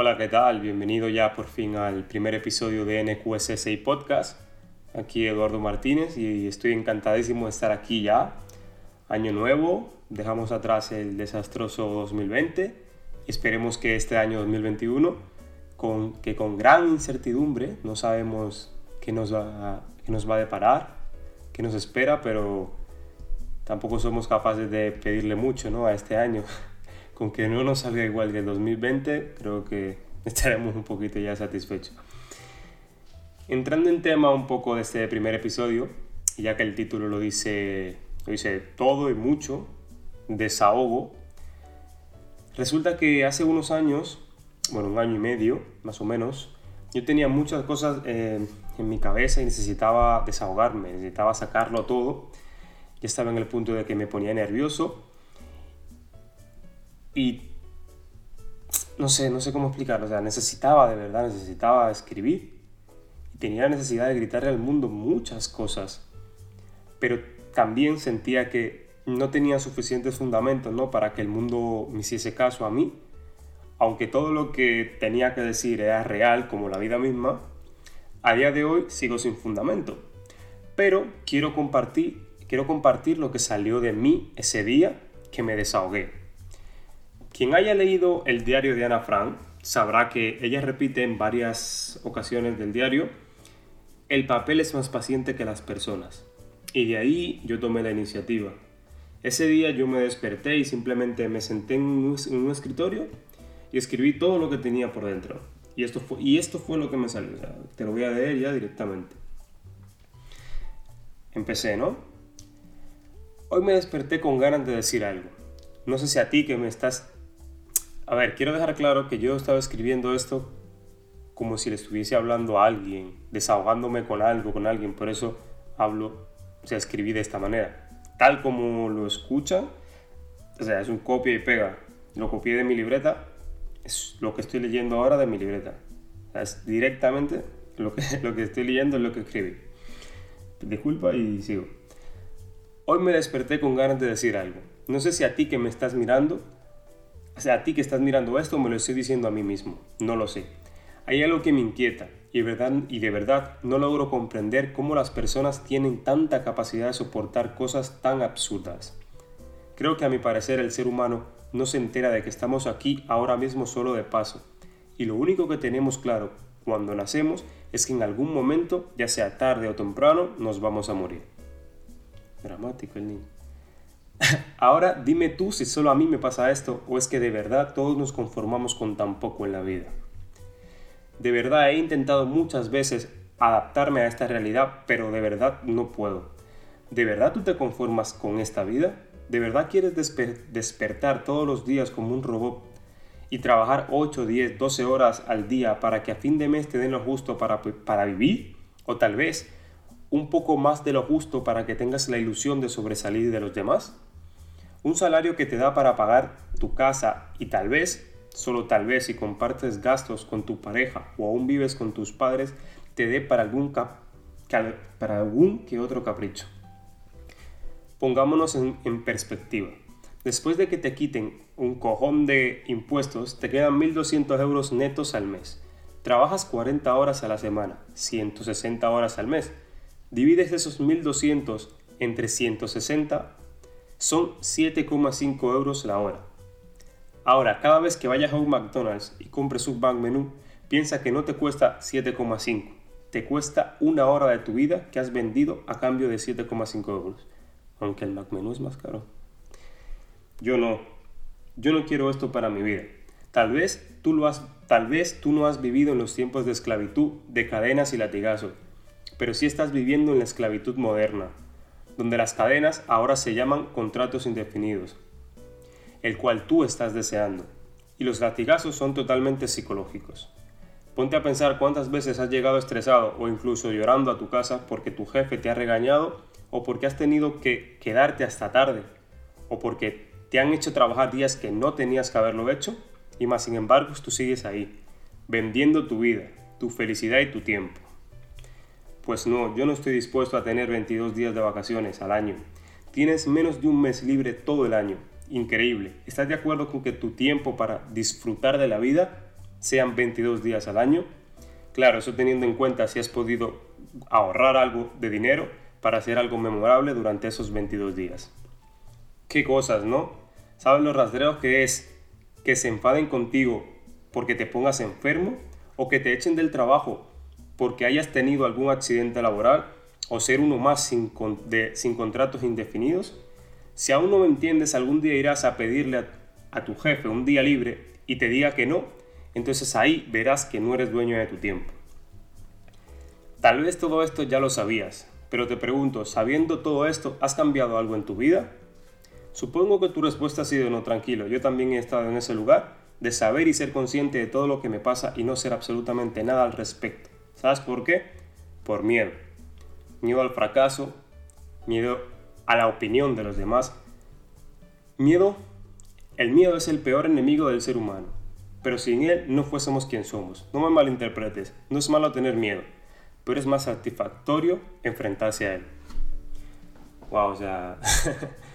Hola, ¿qué tal? Bienvenido ya por fin al primer episodio de NQSSI Podcast. Aquí Eduardo Martínez y estoy encantadísimo de estar aquí ya. Año nuevo, dejamos atrás el desastroso 2020. Esperemos que este año 2021, con, que con gran incertidumbre, no sabemos qué nos va, qué nos va a deparar, qué nos espera, pero tampoco somos capaces de pedirle mucho ¿no? a este año. Con que no nos salga igual que el 2020, creo que estaremos un poquito ya satisfechos. Entrando en tema un poco de este primer episodio, ya que el título lo dice, lo dice todo y mucho, desahogo, resulta que hace unos años, bueno, un año y medio más o menos, yo tenía muchas cosas eh, en mi cabeza y necesitaba desahogarme, necesitaba sacarlo todo. Ya estaba en el punto de que me ponía nervioso y no sé, no sé cómo explicarlo, o sea, necesitaba de verdad, necesitaba escribir y tenía la necesidad de gritarle al mundo muchas cosas, pero también sentía que no tenía suficientes fundamentos, ¿no? Para que el mundo me hiciese caso a mí, aunque todo lo que tenía que decir era real, como la vida misma, a día de hoy sigo sin fundamento. Pero quiero compartir, quiero compartir lo que salió de mí ese día que me desahogué. Quien haya leído el diario de Ana Frank sabrá que ella repite en varias ocasiones del diario, el papel es más paciente que las personas. Y de ahí yo tomé la iniciativa. Ese día yo me desperté y simplemente me senté en un, escritorio y escribí todo lo que tenía por dentro. Y esto fue, y esto fue lo que me salió. te lo voy a leer ya directamente. Empecé, ¿no? Hoy me desperté con ganas de decir algo. No sé si a ti que me estás a ver, quiero dejar claro que yo estaba escribiendo esto como si le estuviese hablando a alguien, desahogándome con algo, con alguien, por eso hablo, o sea, escribí de esta manera. Tal como lo escuchan, o sea, es un copia y pega. Lo copié de mi libreta, es lo que estoy leyendo ahora de mi libreta. O sea, es directamente lo que, lo que estoy leyendo es lo que escribí. Disculpa y sigo. Hoy me desperté con ganas de decir algo. No sé si a ti que me estás mirando o sea, a ti que estás mirando esto me lo estoy diciendo a mí mismo, no lo sé. Hay algo que me inquieta y, verdad, y de verdad no logro comprender cómo las personas tienen tanta capacidad de soportar cosas tan absurdas. Creo que a mi parecer el ser humano no se entera de que estamos aquí ahora mismo solo de paso. Y lo único que tenemos claro cuando nacemos es que en algún momento, ya sea tarde o temprano, nos vamos a morir. Dramático el niño. Ahora dime tú si solo a mí me pasa esto o es que de verdad todos nos conformamos con tan poco en la vida. De verdad he intentado muchas veces adaptarme a esta realidad, pero de verdad no puedo. ¿De verdad tú te conformas con esta vida? ¿De verdad quieres despertar todos los días como un robot y trabajar 8, 10, 12 horas al día para que a fin de mes te den lo justo para, para vivir? ¿O tal vez un poco más de lo justo para que tengas la ilusión de sobresalir de los demás? Un salario que te da para pagar tu casa y tal vez, solo tal vez si compartes gastos con tu pareja o aún vives con tus padres, te dé para algún, que otro capricho. Pongámonos en, en perspectiva. Después de que te quiten un cojón de impuestos, te quedan 1.200 euros netos al mes. Trabajas 40 horas a la semana, 160 horas al mes. Divides esos 1.200 entre 160 son 7,5 euros la hora. Ahora, cada vez que vayas a un McDonald's y compres un bank menú, piensa que no te cuesta 7,5, te cuesta una hora de tu vida que has vendido a cambio de 7,5 euros. Aunque el Mac menú es más caro. Yo no, yo no quiero esto para mi vida. Tal vez tú lo has, tal vez tú no has vivido en los tiempos de esclavitud, de cadenas y latigazos, pero sí estás viviendo en la esclavitud moderna, donde las cadenas ahora se llaman contratos indefinidos, el cual tú estás deseando, y los latigazos son totalmente psicológicos. Ponte a pensar cuántas veces has llegado estresado o incluso llorando a tu casa porque tu jefe te ha regañado o porque has tenido que quedarte hasta tarde o porque te han hecho trabajar días que no tenías que haberlo hecho y más sin embargo tú sigues ahí, vendiendo tu vida, tu felicidad y tu tiempo. Pues no, yo no estoy dispuesto a tener 22 días de vacaciones al año. Tienes menos de un mes libre todo el año. Increíble. ¿Estás de acuerdo con que tu tiempo para disfrutar de la vida sean 22 días al año. Claro, eso teniendo en cuenta si has podido ahorrar algo de dinero para hacer algo memorable durante esos 22 días. Qué cosas, ¿no? ¿Sabes los rastreos que es que se enfaden contigo porque te pongas enfermo o que te echen del trabajo porque hayas tenido algún accidente laboral o ser uno más sin, contratos indefinidos? Si aún no me entiendes, algún día irás a pedirle a tu jefe un día libre y te diga que no, entonces ahí verás que no eres dueño de tu tiempo. Tal vez todo esto ya lo sabías, pero te pregunto, sabiendo todo esto, ¿has cambiado algo en tu vida? Supongo que tu respuesta ha sido no, tranquilo, yo también he estado en ese lugar de saber y ser consciente de todo lo que me pasa y no ser absolutamente nada al respecto. ¿Sabes por qué? Por miedo. Miedo al fracaso, miedo a la opinión de los demás. Miedo, el miedo es el peor enemigo del ser humano, pero sin él no fuésemos quien somos. No me malinterpretes, no es malo tener miedo, pero es más satisfactorio enfrentarse a él. Wow, o sea,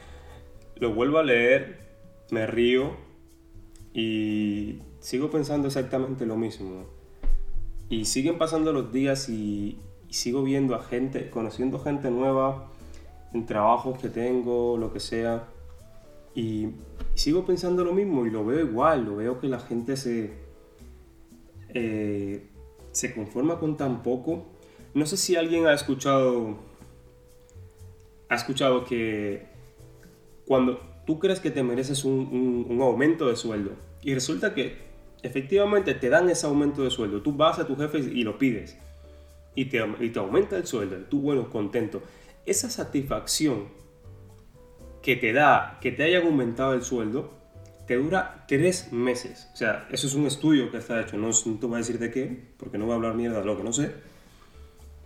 lo vuelvo a leer, me río y sigo pensando exactamente lo mismo. Y siguen pasando los días y, sigo viendo a gente, conociendo gente nueva en trabajos que tengo, lo que sea. Y, sigo pensando lo mismo y lo veo igual, lo veo que la gente se, eh, se conforma con tan poco. No sé si alguien ha escuchado, ha escuchado que cuando tú crees que te mereces un, aumento de sueldo y resulta que efectivamente te dan ese aumento de sueldo, tú vas a tu jefe y lo pides y te, y te aumenta el sueldo, tú bueno, contento. Esa satisfacción que te da que te hayan aumentado el sueldo te dura tres meses. O sea, eso es un estudio que está hecho, no, te voy a decir de qué, porque no voy a hablar mierda de lo que no sé,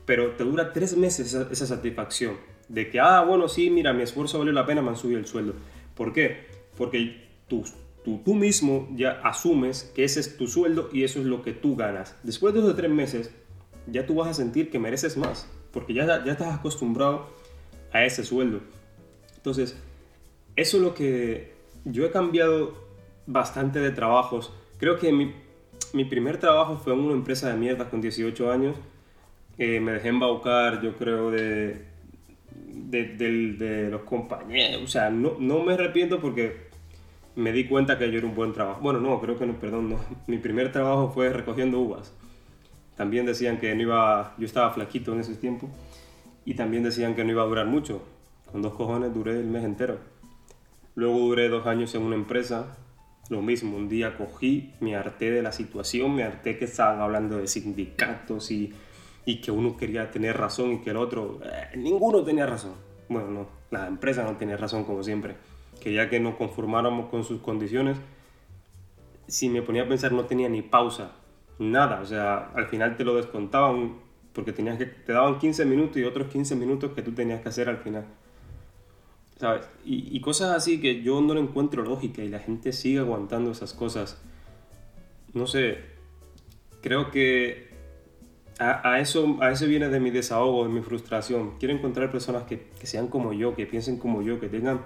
pero te dura tres meses esa, esa satisfacción de que, ah, bueno, sí, mira, mi esfuerzo valió la pena, me han subido el sueldo. ¿Por qué? Porque tú, tú, tú mismo ya asumes que ese es tu sueldo y eso es lo que tú ganas. Después de esos tres meses, ya tú vas a sentir que mereces más, porque ya, ya estás acostumbrado a ese sueldo. Entonces, eso es lo que yo he cambiado bastante de trabajos. Creo que mi, mi primer trabajo fue en una empresa de mierda con 18 años. Eh, me dejé embaucar, yo creo, de, de, los compañeros. O sea, no, no, me arrepiento porque me di cuenta que yo era un buen trabajo. Bueno, no, creo que no, perdón. Mi primer trabajo fue recogiendo uvas. También decían que no iba, yo estaba flaquito en ese tiempo y también decían que no iba a durar mucho. Con dos cojones duré el mes entero. Luego duré dos años en una empresa. Lo mismo, un día cogí, me harté de la situación, me harté que estaban hablando de sindicatos y y que uno quería tener razón y que el otro, eh, ninguno tenía razón. Bueno, no, la empresa no tenía razón como siempre. Que ya que nos conformáramos con sus condiciones, si me ponía a pensar no tenía ni pausa, nada. O sea, al final te lo descontaban porque tenías que, te daban 15 minutos y otros 15 minutos que tú tenías que hacer al final. ¿Sabes? Y, y cosas así que yo no lo encuentro lógica y la gente sigue aguantando esas cosas. No sé, creo que a, eso, a eso viene de mi desahogo, de mi frustración. Quiero encontrar personas que, que, sean como yo, que piensen como yo, que tengan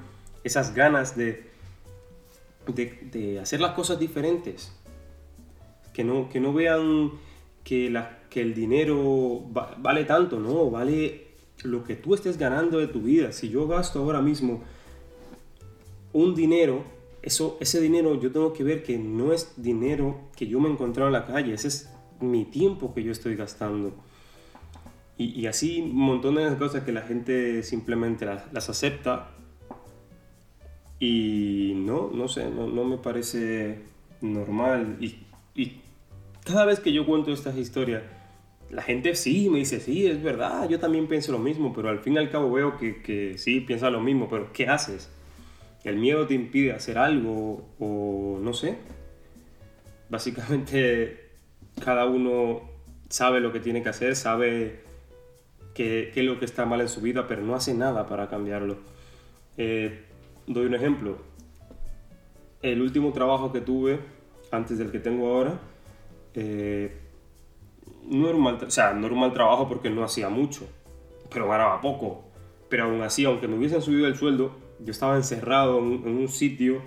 esas ganas de, de, hacer las cosas diferentes. Que no, que no vean que, la, que el dinero vale tanto, no, vale lo que tú estés ganando de tu vida. Si yo gasto ahora mismo un dinero, eso, ese dinero yo tengo que ver que no es dinero que yo me he encontrado en la calle, ese es mi tiempo que yo estoy gastando. Y, así un montón de cosas que la gente simplemente las, acepta. Y no, no sé, no, no me parece normal. Y, cada vez que yo cuento estas historias, la gente sí me dice, sí, es verdad, yo también pienso lo mismo, pero al fin y al cabo veo que, que sí, piensa lo mismo, pero ¿qué haces? ¿El miedo te impide hacer algo o no sé? Básicamente cada uno sabe lo que tiene que hacer, sabe qué, es lo que está mal en su vida, pero no hace nada para cambiarlo. Eh, doy un ejemplo. El último trabajo que tuve, antes del que tengo ahora, eh, no, era un mal, o sea, trabajo porque no hacía mucho, pero ganaba poco. Pero aún así, aunque me hubiesen subido el sueldo, yo estaba encerrado en, en un sitio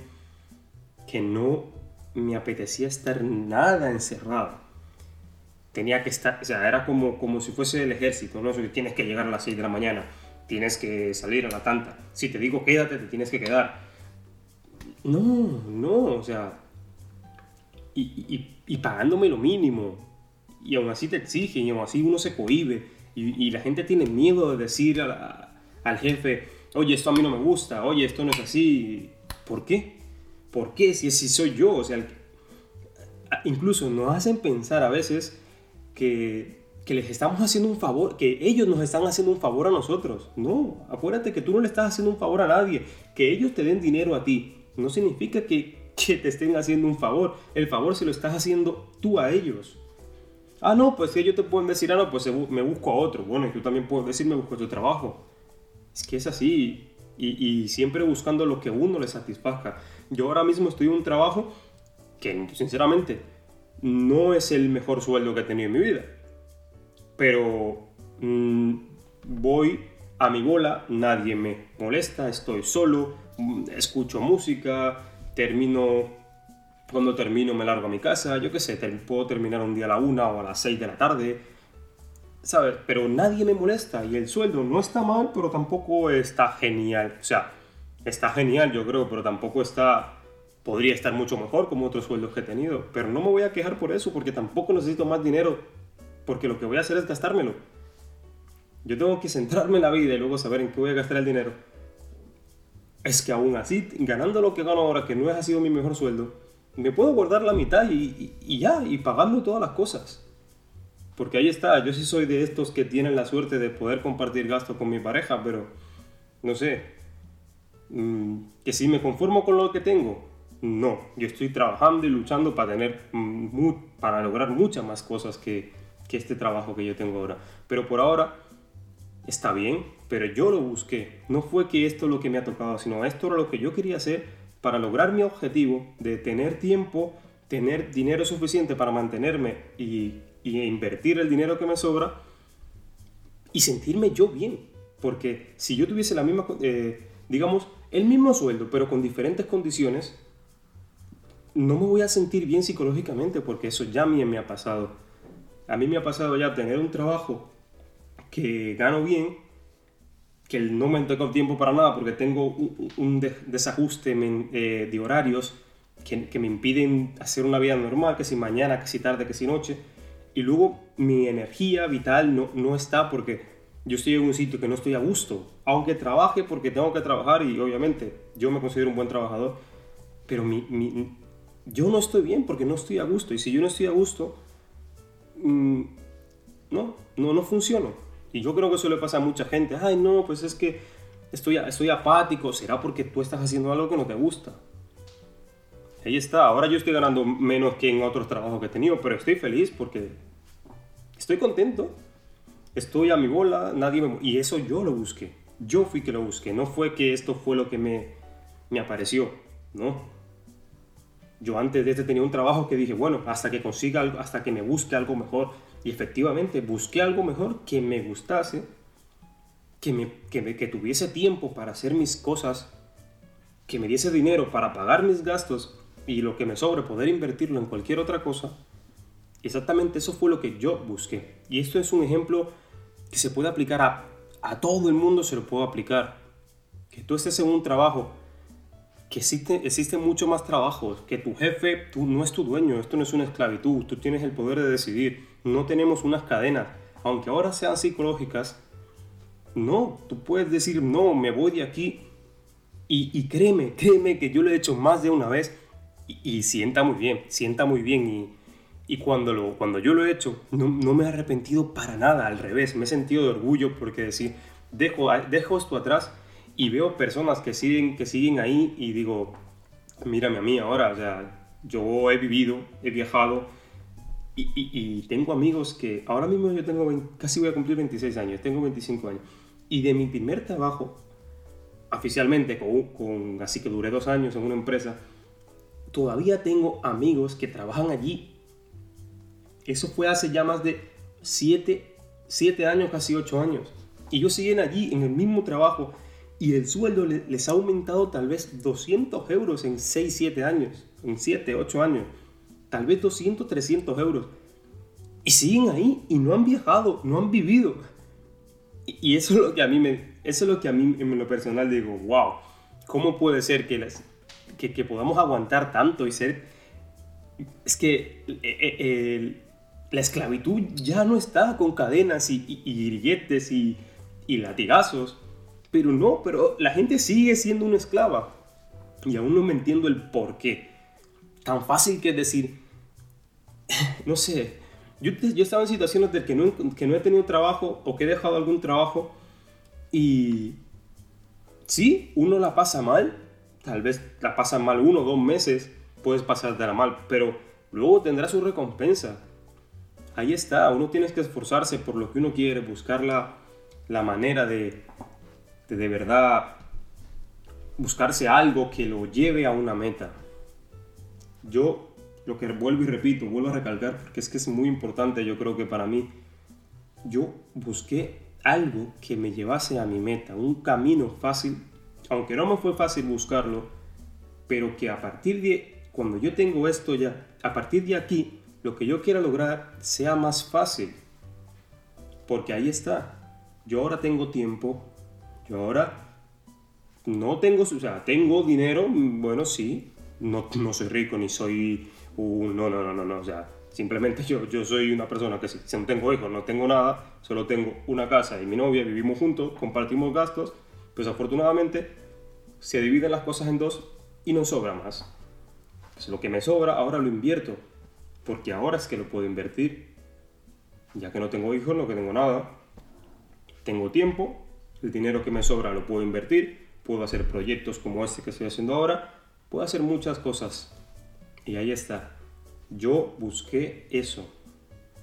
que no me apetecía estar nada encerrado. Tenía que estar, o sea, era como, como si fuese el ejército, ¿no? tienes que llegar a las 6 de la mañana, tienes que salir a la tanta. Si te digo quédate, te tienes que quedar. No, no, o sea, y, y, pagándome lo mínimo. Y aún así te exigen, y aún así uno se cohibe. Y, y la gente tiene miedo de decir al jefe, oye, esto a mí no me gusta, oye, esto no es así. ¿Por qué? ¿Por qué? Si, si soy yo, o sea, incluso nos hacen pensar a veces que, que, les estamos haciendo un favor, que ellos nos están haciendo un favor a nosotros. No, acuérdate que tú no le estás haciendo un favor a nadie. Que ellos te den dinero a ti no significa que, que te estén haciendo un favor. El favor se lo estás haciendo tú a ellos. Ah, no, pues ellos te pueden decir, ah, no, pues me busco a otro. Bueno, y tú también puedes decir, me busco a tu trabajo. Es que es así. Y, y, siempre buscando lo que uno le satisfazca. Yo ahora mismo estoy en un trabajo que, sinceramente, no es el mejor sueldo que he tenido en mi vida. Pero mm, voy a mi bola, nadie me molesta, estoy solo, mm, escucho música, termino, cuando termino me largo a mi casa, yo qué sé, puedo terminar un día a la una o a las seis de la tarde, ¿sabes? Pero nadie me molesta y el sueldo no está mal, pero tampoco está genial. O sea, está genial yo creo, pero tampoco está... Podría estar mucho mejor como otros sueldos que he tenido, pero no me voy a quejar por eso, porque tampoco necesito más dinero, porque lo que voy a hacer es gastármelo. Yo tengo que centrarme en la vida y luego saber en qué voy a gastar el dinero. Es que aún así, ganando lo que gano ahora, que no ha sido mi mejor sueldo, me puedo guardar la mitad y, y, ya, y pagarlo todas las cosas. Porque ahí está, yo sí soy de estos que tienen la suerte de poder compartir gastos con mi pareja, pero no sé, Mm, que si me conformo con lo que tengo, no. Yo estoy trabajando y luchando para tener, mm, para lograr muchas más cosas que, que este trabajo que yo tengo ahora. Pero por ahora está bien, pero yo lo busqué. No fue que esto es lo que me ha tocado, sino esto era lo que yo quería hacer para lograr mi objetivo de tener tiempo, tener dinero suficiente para mantenerme y, y invertir el dinero que me sobra y sentirme yo bien. Porque si yo tuviese la misma, eh, digamos, el mismo sueldo, pero con diferentes condiciones, no me voy a sentir bien psicológicamente porque eso ya a mí me ha pasado. A mí me ha pasado ya tener un trabajo que gano bien, que no me tengo tiempo para nada porque tengo un, desajuste eh, de horarios que, me impiden hacer una vida normal, que si mañana, que si tarde, que si noche. Y luego mi energía vital no, no está porque yo estoy en un sitio que no estoy a gusto, aunque trabaje porque tengo que trabajar y obviamente yo me considero un buen trabajador, pero mi, yo no estoy bien porque no estoy a gusto y si yo no estoy a gusto, mm, no, no, no funciono. Y yo creo que eso le pasa a mucha gente, ay no, pues es que estoy, estoy apático, será porque tú estás haciendo algo que no te gusta. Ahí está, ahora yo estoy ganando menos que en otros trabajos que he tenido, pero estoy feliz porque estoy contento estoy a mi bola, nadie me... Y eso yo lo busqué. Yo fui que lo busqué. No fue que esto fue lo que me, me apareció. No. Yo antes de este tenía un trabajo que dije, bueno, hasta que consiga algo, hasta que me busque algo mejor. Y efectivamente busqué algo mejor que me gustase, que, me, que, que tuviese tiempo para hacer mis cosas, que me diese dinero para pagar mis gastos y lo que me sobre poder invertirlo en cualquier otra cosa. Exactamente eso fue lo que yo busqué. Y esto es un ejemplo que se puede aplicar a, a todo el mundo, se lo puedo aplicar. Que tú estés en un trabajo, que existe, existe mucho más trabajo, que tu jefe tú, no es tu dueño, esto no es una esclavitud, tú tienes el poder de decidir, no tenemos unas cadenas, aunque ahora sean psicológicas, no, tú puedes decir, no, me voy de aquí. Y, y créeme, créeme que yo lo he hecho más de una vez. Y, y sienta muy bien, sienta muy bien. Y y cuando, lo, cuando yo lo he hecho, no, no, me he arrepentido para nada, al revés, me he sentido de orgullo porque decir, dejo, dejo esto atrás y veo personas que siguen, que siguen ahí y digo, mírame a mí ahora, o sea, yo he vivido, he viajado y, y, tengo amigos que ahora mismo yo tengo, casi voy a cumplir 26 años, tengo 25 años, y de mi primer trabajo, oficialmente, con, con así que duré dos años en una empresa, todavía tengo amigos que trabajan allí. Eso fue hace ya más de 7 años, casi 8 años. Y ellos siguen allí en el mismo trabajo y el sueldo les ha aumentado tal vez 200 euros en 6, 7 años, en 7, 8 años, tal vez 200, 300 euros. Y siguen ahí y no han viajado, no han vivido. Y, eso es lo que a mí me, eso es lo que a mí en lo personal digo, wow, ¿cómo puede ser que, las, que, que podamos aguantar tanto y ser... Es que eh, eh, la esclavitud ya no está con cadenas y, y, grilletes y, y latigazos. Pero no, pero la gente sigue siendo una esclava. Y aún no me entiendo el por qué. Tan fácil que es decir, no sé, yo, yo estaba en situaciones de que no, que no he tenido trabajo o que he dejado algún trabajo y sí, uno la pasa mal, tal vez la pasa mal uno o dos meses, puedes pasártela mal, pero luego tendrá su recompensa. Ahí está, uno tiene que esforzarse por lo que uno quiere, buscar la, la manera de, de de verdad buscarse algo que lo lleve a una meta. Yo lo que vuelvo y repito, vuelvo a recalcar, porque es que es muy importante, yo creo que para mí, yo busqué algo que me llevase a mi meta, un camino fácil, aunque no me fue fácil buscarlo, pero que a partir de, cuando yo tengo esto ya, a partir de aquí, lo que yo quiera lograr sea más fácil. Porque ahí está. Yo ahora tengo tiempo, yo ahora no tengo, o sea, tengo dinero, bueno, sí, no, no soy rico ni soy no, no, no, no, no, o sea, simplemente yo, yo soy una persona que si, no tengo hijos, no tengo nada, solo tengo una casa y mi novia, vivimos juntos, compartimos gastos, pues afortunadamente se dividen las cosas en dos y no sobra más. Pues lo que me sobra ahora lo invierto, porque ahora es que lo puedo invertir, ya que no tengo hijos, no que tengo nada, tengo tiempo, el dinero que me sobra lo puedo invertir, puedo hacer proyectos como este que estoy haciendo ahora, puedo hacer muchas cosas y ahí está. Yo busqué eso.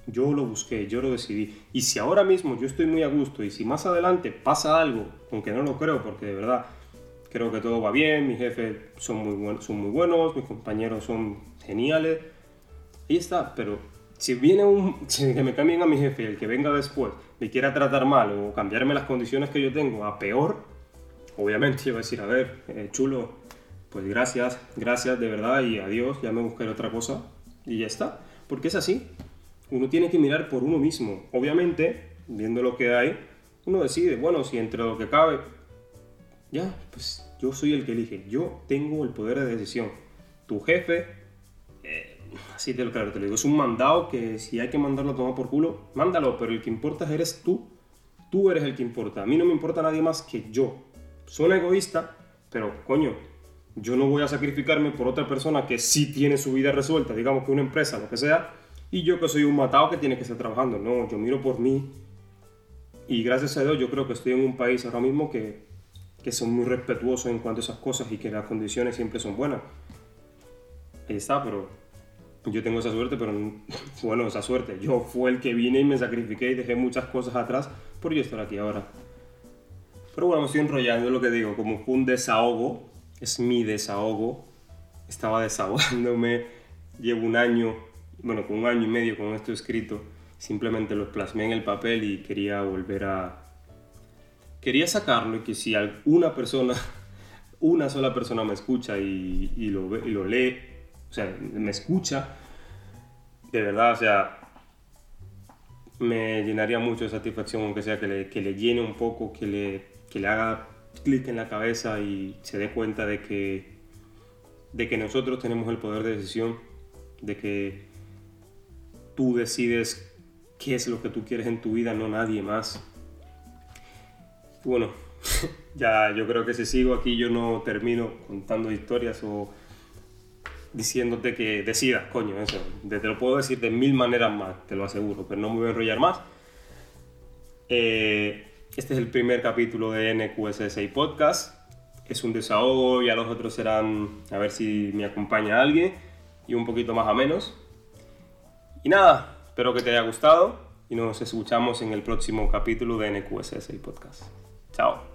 Yo lo busqué, yo lo decidí. Y si ahora mismo yo estoy muy a gusto y si más adelante pasa algo, aunque no lo creo, porque de verdad creo que todo va bien, mis jefes son muy, buenos, son muy buenos, mis compañeros son geniales, ahí está. Pero si viene un, si que me cambien a mi jefe, el que venga después, me quiera tratar mal o cambiarme las condiciones que yo tengo a peor, obviamente yo voy a decir, a ver, eh, chulo, pues gracias, gracias de verdad y adiós, ya me buscaré otra cosa y ya está. Porque es así. Uno tiene que mirar por uno mismo. Obviamente, viendo lo que hay, uno decide, bueno, si entre lo que cabe, ya, pues yo soy el que elige. Yo tengo el poder de decisión. Tu jefe, así te lo, claro, te lo digo, es un mandado que si hay que mandarlo a tomar por culo, mándalo, pero el que importa eres tú. Tú eres el que importa. A mí no me importa nadie más que yo. Soy egoísta, pero coño, yo no voy a sacrificarme por otra persona que sí tiene su vida resuelta, digamos que una empresa, lo que sea, y yo que soy un matado que tiene que estar trabajando. No, yo miro por mí. Y gracias a Dios yo creo que estoy en un país ahora mismo que, que son muy respetuosos en cuanto a esas cosas y que las condiciones siempre son buenas. Ahí está, pero yo tengo esa suerte, pero bueno, esa suerte. Yo fue el que vine y me sacrifiqué y dejé muchas cosas atrás por yo estar aquí ahora. Pero bueno, me estoy enrollando, lo que digo, como fue un desahogo es mi desahogo. Estaba desahogándome, llevo un año, bueno, con un año y medio con esto escrito. Simplemente lo plasmé en el papel y quería volver a... Quería sacarlo y que si alguna persona, una sola persona me escucha y, lo, y lo lee, o sea, me escucha, de verdad, o sea, me llenaría mucho de satisfacción, aunque sea que le, que le llene un poco, que le, que le haga clic en la cabeza y se dé cuenta de que, de que nosotros tenemos el poder de decisión, de que tú decides qué es lo que tú quieres en tu vida, no nadie más. Bueno, ya yo creo que si sigo aquí yo no termino contando historias o diciéndote que decidas, coño, eso. Te lo puedo decir de mil maneras más, te lo aseguro, pero no me voy a enrollar más. Eh, este es el primer capítulo de NQSSI Podcast. Es un desahogo, ya los otros serán a ver si me acompaña alguien y un poquito más a menos. Y nada, espero que te haya gustado y nos escuchamos en el próximo capítulo de NQSSI Podcast. Chao.